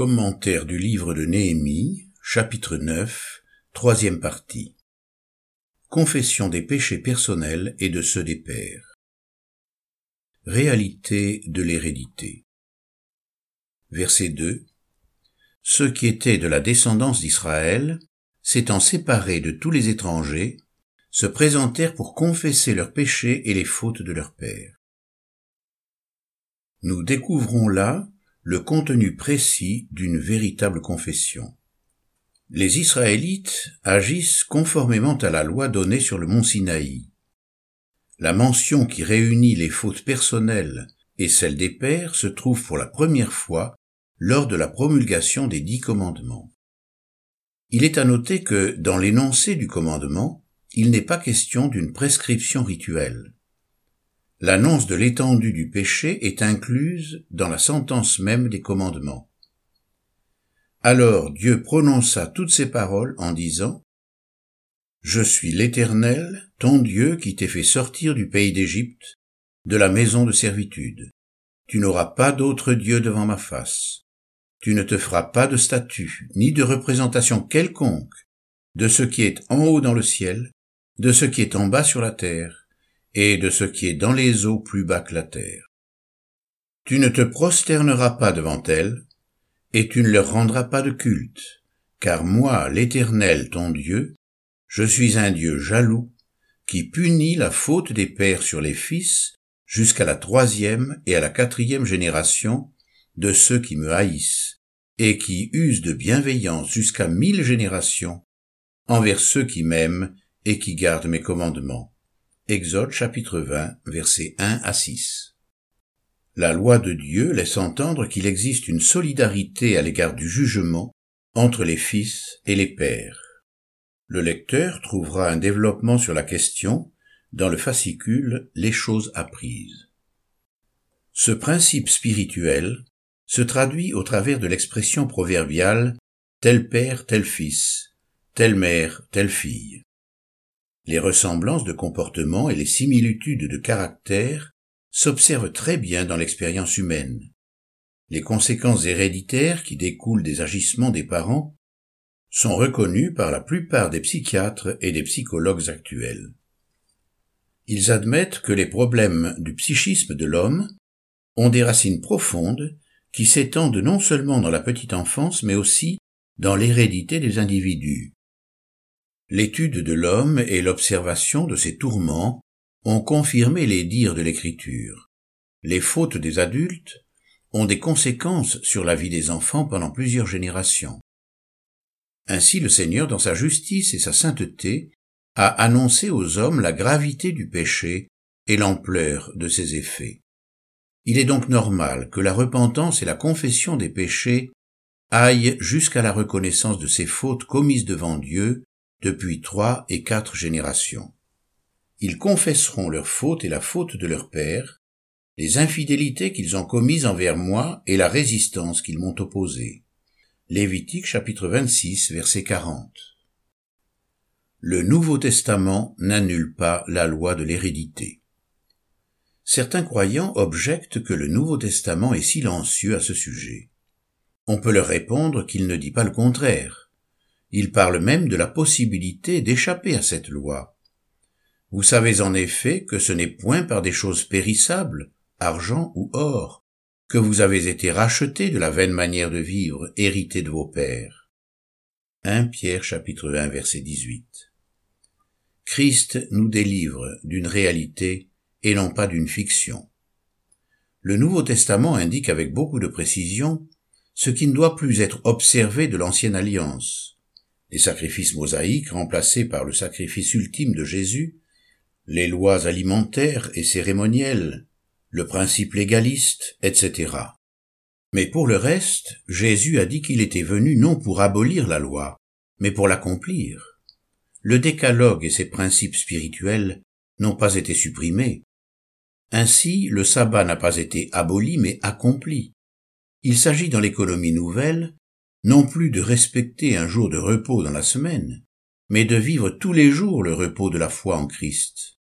Commentaire du livre de Néhémie, chapitre 9, troisième partie. Confession des péchés personnels et de ceux des pères. Réalité de l'hérédité. Verset 2. Ceux qui étaient de la descendance d'Israël, s'étant séparés de tous les étrangers, se présentèrent pour confesser leurs péchés et les fautes de leurs pères. Nous découvrons là le contenu précis d'une véritable confession. Les Israélites agissent conformément à la loi donnée sur le mont Sinaï. La mention qui réunit les fautes personnelles et celles des pères se trouve pour la première fois lors de la promulgation des dix commandements. Il est à noter que, dans l'énoncé du commandement, il n'est pas question d'une prescription rituelle. L'annonce de l'étendue du péché est incluse dans la sentence même des commandements. Alors Dieu prononça toutes ces paroles en disant Je suis l'Éternel, ton Dieu qui t'ai fait sortir du pays d'Égypte, de la maison de servitude. Tu n'auras pas d'autre Dieu devant ma face. Tu ne te feras pas de statue, ni de représentation quelconque de ce qui est en haut dans le ciel, de ce qui est en bas sur la terre, et de ce qui est dans les eaux plus bas que la terre. Tu ne te prosterneras pas devant elles, et tu ne leur rendras pas de culte, car moi, l'Éternel ton Dieu, je suis un Dieu jaloux, qui punit la faute des pères sur les fils jusqu'à la troisième et à la quatrième génération de ceux qui me haïssent, et qui usent de bienveillance jusqu'à mille générations envers ceux qui m'aiment et qui gardent mes commandements. Exode chapitre 20, versets 1 à 6. La loi de Dieu laisse entendre qu'il existe une solidarité à l'égard du jugement entre les fils et les pères. Le lecteur trouvera un développement sur la question dans le fascicule Les choses apprises. Ce principe spirituel se traduit au travers de l'expression proverbiale tel père, tel fils, telle mère, telle fille. Les ressemblances de comportement et les similitudes de caractère s'observent très bien dans l'expérience humaine. Les conséquences héréditaires qui découlent des agissements des parents sont reconnues par la plupart des psychiatres et des psychologues actuels. Ils admettent que les problèmes du psychisme de l'homme ont des racines profondes qui s'étendent non seulement dans la petite enfance mais aussi dans l'hérédité des individus. L'étude de l'homme et l'observation de ses tourments ont confirmé les dires de l'Écriture. Les fautes des adultes ont des conséquences sur la vie des enfants pendant plusieurs générations. Ainsi le Seigneur, dans sa justice et sa sainteté, a annoncé aux hommes la gravité du péché et l'ampleur de ses effets. Il est donc normal que la repentance et la confession des péchés aillent jusqu'à la reconnaissance de ces fautes commises devant Dieu depuis trois et quatre générations. Ils confesseront leur faute et la faute de leur père, les infidélités qu'ils ont commises envers moi et la résistance qu'ils m'ont opposée. Lévitique chapitre 26 verset 40. Le Nouveau Testament n'annule pas la loi de l'hérédité. Certains croyants objectent que le Nouveau Testament est silencieux à ce sujet. On peut leur répondre qu'il ne dit pas le contraire. Il parle même de la possibilité d'échapper à cette loi. Vous savez en effet que ce n'est point par des choses périssables, argent ou or, que vous avez été rachetés de la vaine manière de vivre héritée de vos pères. 1 Pierre chapitre 1 verset 18. Christ nous délivre d'une réalité et non pas d'une fiction. Le Nouveau Testament indique avec beaucoup de précision ce qui ne doit plus être observé de l'ancienne alliance, les sacrifices mosaïques remplacés par le sacrifice ultime de Jésus, les lois alimentaires et cérémonielles, le principe légaliste, etc. Mais pour le reste, Jésus a dit qu'il était venu non pour abolir la loi, mais pour l'accomplir. Le décalogue et ses principes spirituels n'ont pas été supprimés. Ainsi, le sabbat n'a pas été aboli, mais accompli. Il s'agit dans l'économie nouvelle non plus de respecter un jour de repos dans la semaine, mais de vivre tous les jours le repos de la foi en Christ.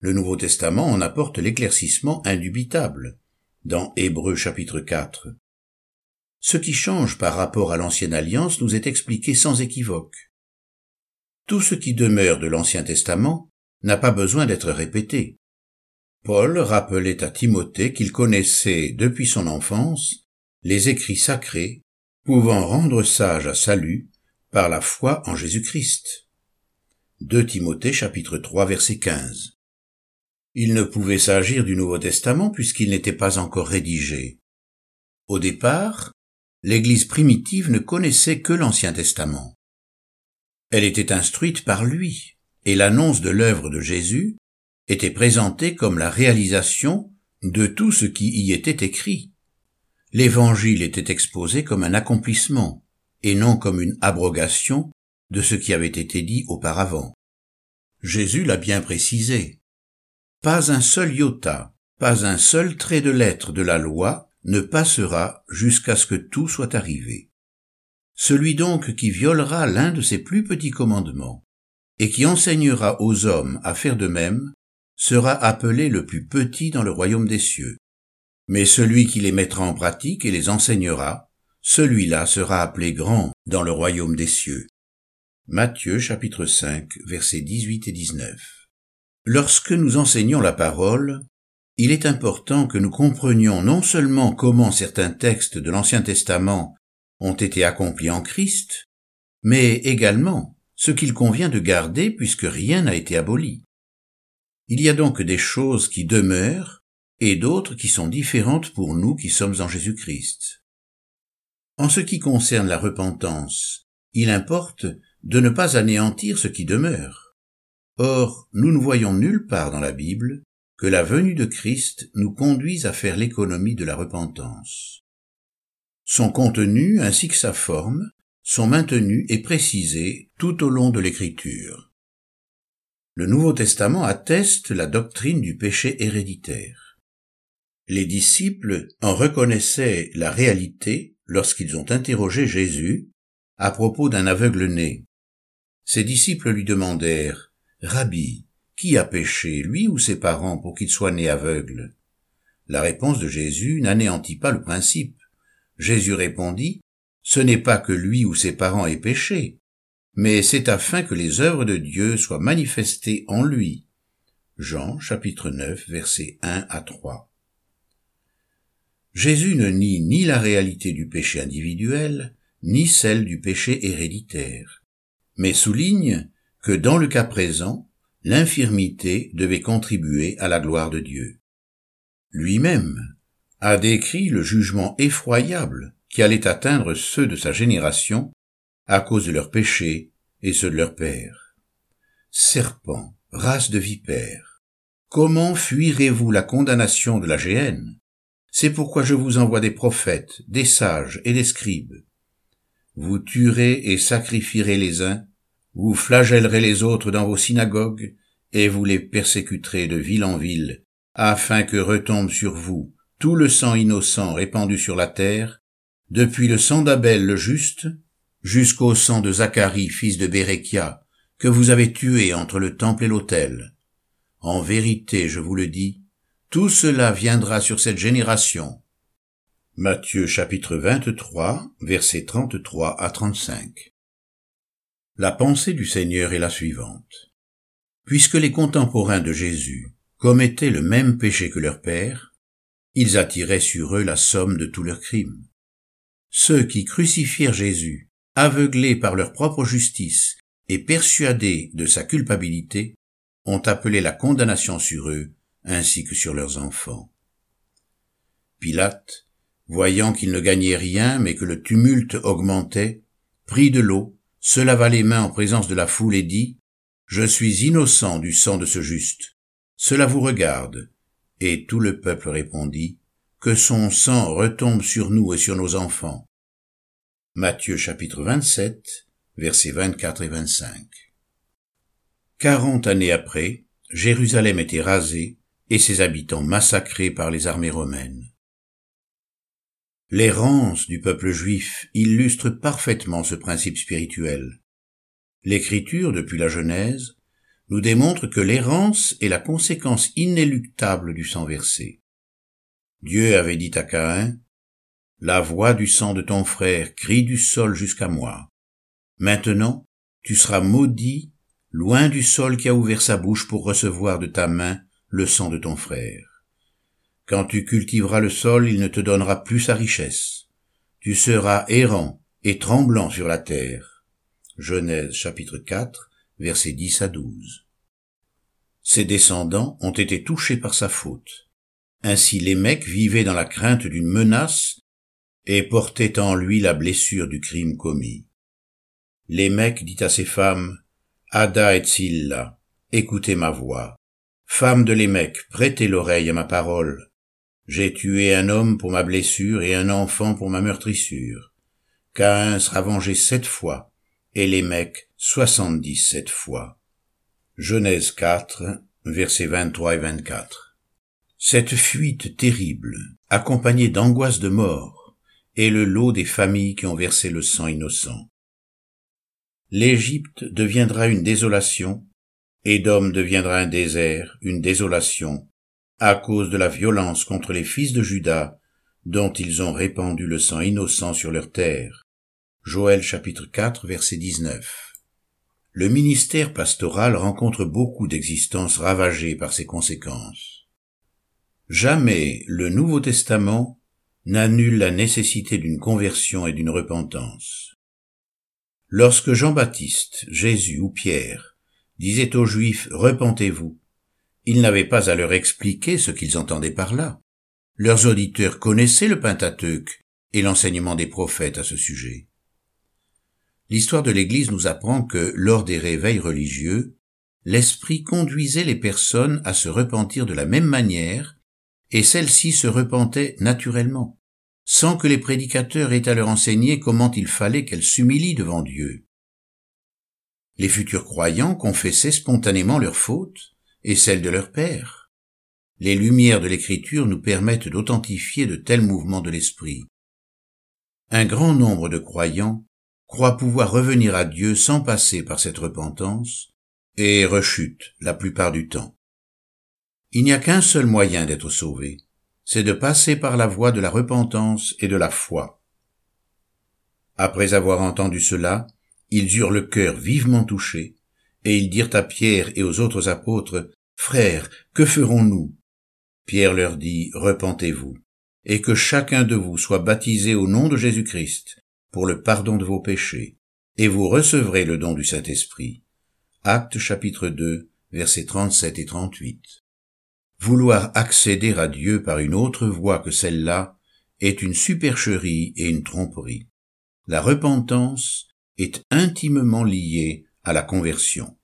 Le Nouveau Testament en apporte l'éclaircissement indubitable, dans Hébreux chapitre 4. ce qui change par rapport à l'ancienne alliance nous est expliqué sans équivoque. Tout ce qui demeure de l'Ancien Testament n'a pas besoin d'être répété. Paul rappelait à Timothée qu'il connaissait depuis son enfance les écrits sacrés pouvant rendre sage à salut par la foi en Jésus-Christ. 2 Timothée chapitre 3 verset 15. Il ne pouvait s'agir du Nouveau Testament puisqu'il n'était pas encore rédigé. Au départ, l'Église primitive ne connaissait que l'Ancien Testament. Elle était instruite par lui, et l'annonce de l'œuvre de Jésus était présentée comme la réalisation de tout ce qui y était écrit. L'Évangile était exposé comme un accomplissement, et non comme une abrogation de ce qui avait été dit auparavant. Jésus l'a bien précisé. Pas un seul iota, pas un seul trait de lettre de la loi ne passera jusqu'à ce que tout soit arrivé. Celui donc qui violera l'un de ses plus petits commandements, et qui enseignera aux hommes à faire de même, sera appelé le plus petit dans le royaume des cieux. Mais celui qui les mettra en pratique et les enseignera, celui-là sera appelé grand dans le royaume des cieux. Matthieu chapitre 5 versets 18 et 19. Lorsque nous enseignons la parole, il est important que nous comprenions non seulement comment certains textes de l'Ancien Testament ont été accomplis en Christ, mais également ce qu'il convient de garder puisque rien n'a été aboli. Il y a donc des choses qui demeurent et d'autres qui sont différentes pour nous qui sommes en Jésus-Christ. En ce qui concerne la repentance, il importe de ne pas anéantir ce qui demeure. Or, nous ne voyons nulle part dans la Bible que la venue de Christ nous conduise à faire l'économie de la repentance. Son contenu ainsi que sa forme sont maintenus et précisés tout au long de l'Écriture. Le Nouveau Testament atteste la doctrine du péché héréditaire. Les disciples en reconnaissaient la réalité lorsqu'ils ont interrogé Jésus à propos d'un aveugle né. Ses disciples lui demandèrent, Rabbi, qui a péché, lui ou ses parents, pour qu'il soit né aveugle? La réponse de Jésus n'anéantit pas le principe. Jésus répondit, Ce n'est pas que lui ou ses parents aient péché, mais c'est afin que les œuvres de Dieu soient manifestées en lui. Jean chapitre 9 versets 1 à 3. Jésus ne nie ni la réalité du péché individuel, ni celle du péché héréditaire, mais souligne que dans le cas présent, l'infirmité devait contribuer à la gloire de Dieu. Lui-même a décrit le jugement effroyable qui allait atteindre ceux de sa génération à cause de leurs péchés et ceux de leur père. Serpent, race de vipères, comment fuirez-vous la condamnation de la géhenne? C'est pourquoi je vous envoie des prophètes, des sages et des scribes. Vous tuerez et sacrifierez les uns, vous flagellerez les autres dans vos synagogues, et vous les persécuterez de ville en ville, afin que retombe sur vous tout le sang innocent répandu sur la terre, depuis le sang d'Abel le juste, jusqu'au sang de Zacharie, fils de Béréchia, que vous avez tué entre le temple et l'autel. En vérité, je vous le dis, tout cela viendra sur cette génération. Matthieu chapitre 23, versets 33 à 35. La pensée du Seigneur est la suivante. Puisque les contemporains de Jésus commettaient le même péché que leur père, ils attiraient sur eux la somme de tous leurs crimes. Ceux qui crucifièrent Jésus, aveuglés par leur propre justice et persuadés de sa culpabilité, ont appelé la condamnation sur eux ainsi que sur leurs enfants. Pilate, voyant qu'il ne gagnait rien mais que le tumulte augmentait, prit de l'eau se lava les mains en présence de la foule et dit, Je suis innocent du sang de ce juste. Cela vous regarde. Et tout le peuple répondit, Que son sang retombe sur nous et sur nos enfants. Matthieu chapitre 27, versets 24 et 25. Quarante années après, Jérusalem était rasée et ses habitants massacrés par les armées romaines. L'errance du peuple juif illustre parfaitement ce principe spirituel. L'écriture, depuis la Genèse, nous démontre que l'errance est la conséquence inéluctable du sang versé. Dieu avait dit à Caïn, La voix du sang de ton frère crie du sol jusqu'à moi. Maintenant, tu seras maudit, loin du sol qui a ouvert sa bouche pour recevoir de ta main le sang de ton frère. Quand tu cultiveras le sol, il ne te donnera plus sa richesse. Tu seras errant et tremblant sur la terre. Genèse chapitre 4, versets 10 à 12. Ses descendants ont été touchés par sa faute. Ainsi les mecs vivaient dans la crainte d'une menace et portaient en lui la blessure du crime commis. Lémec dit à ses femmes, Ada et Silla, écoutez ma voix. Femmes de Lémec, prêtez l'oreille à ma parole. J'ai tué un homme pour ma blessure et un enfant pour ma meurtrissure. Caïn sera vengé sept fois, et Lémec soixante-dix-sept fois. Genèse 4, versets 23 et 24. Cette fuite terrible, accompagnée d'angoisse de mort, est le lot des familles qui ont versé le sang innocent. L'Égypte deviendra une désolation, Édom deviendra un désert, une désolation, à cause de la violence contre les fils de Judas, dont ils ont répandu le sang innocent sur leur terre. Joël chapitre 4 verset 19. Le ministère pastoral rencontre beaucoup d'existences ravagées par ces conséquences. Jamais le Nouveau Testament n'annule la nécessité d'une conversion et d'une repentance. Lorsque Jean-Baptiste, Jésus ou Pierre disaient aux Juifs Repentez-vous, ils n'avaient pas à leur expliquer ce qu'ils entendaient par là. Leurs auditeurs connaissaient le Pentateuque et l'enseignement des prophètes à ce sujet. L'histoire de l'Église nous apprend que, lors des réveils religieux, l'Esprit conduisait les personnes à se repentir de la même manière, et celles-ci se repentaient naturellement sans que les prédicateurs aient à leur enseigner comment il fallait qu'elles s'humilient devant Dieu. Les futurs croyants confessaient spontanément leurs fautes et celles de leur père. Les lumières de l'écriture nous permettent d'authentifier de tels mouvements de l'esprit. Un grand nombre de croyants croient pouvoir revenir à Dieu sans passer par cette repentance et rechutent la plupart du temps. Il n'y a qu'un seul moyen d'être sauvé, c'est de passer par la voie de la repentance et de la foi. Après avoir entendu cela, ils eurent le cœur vivement touché, et ils dirent à Pierre et aux autres apôtres, Frères, que ferons-nous? Pierre leur dit, Repentez-vous, et que chacun de vous soit baptisé au nom de Jésus-Christ, pour le pardon de vos péchés, et vous recevrez le don du Saint-Esprit. Acte chapitre 2, versets 37 et 38. Vouloir accéder à Dieu par une autre voie que celle-là est une supercherie et une tromperie. La repentance est intimement liée à la conversion.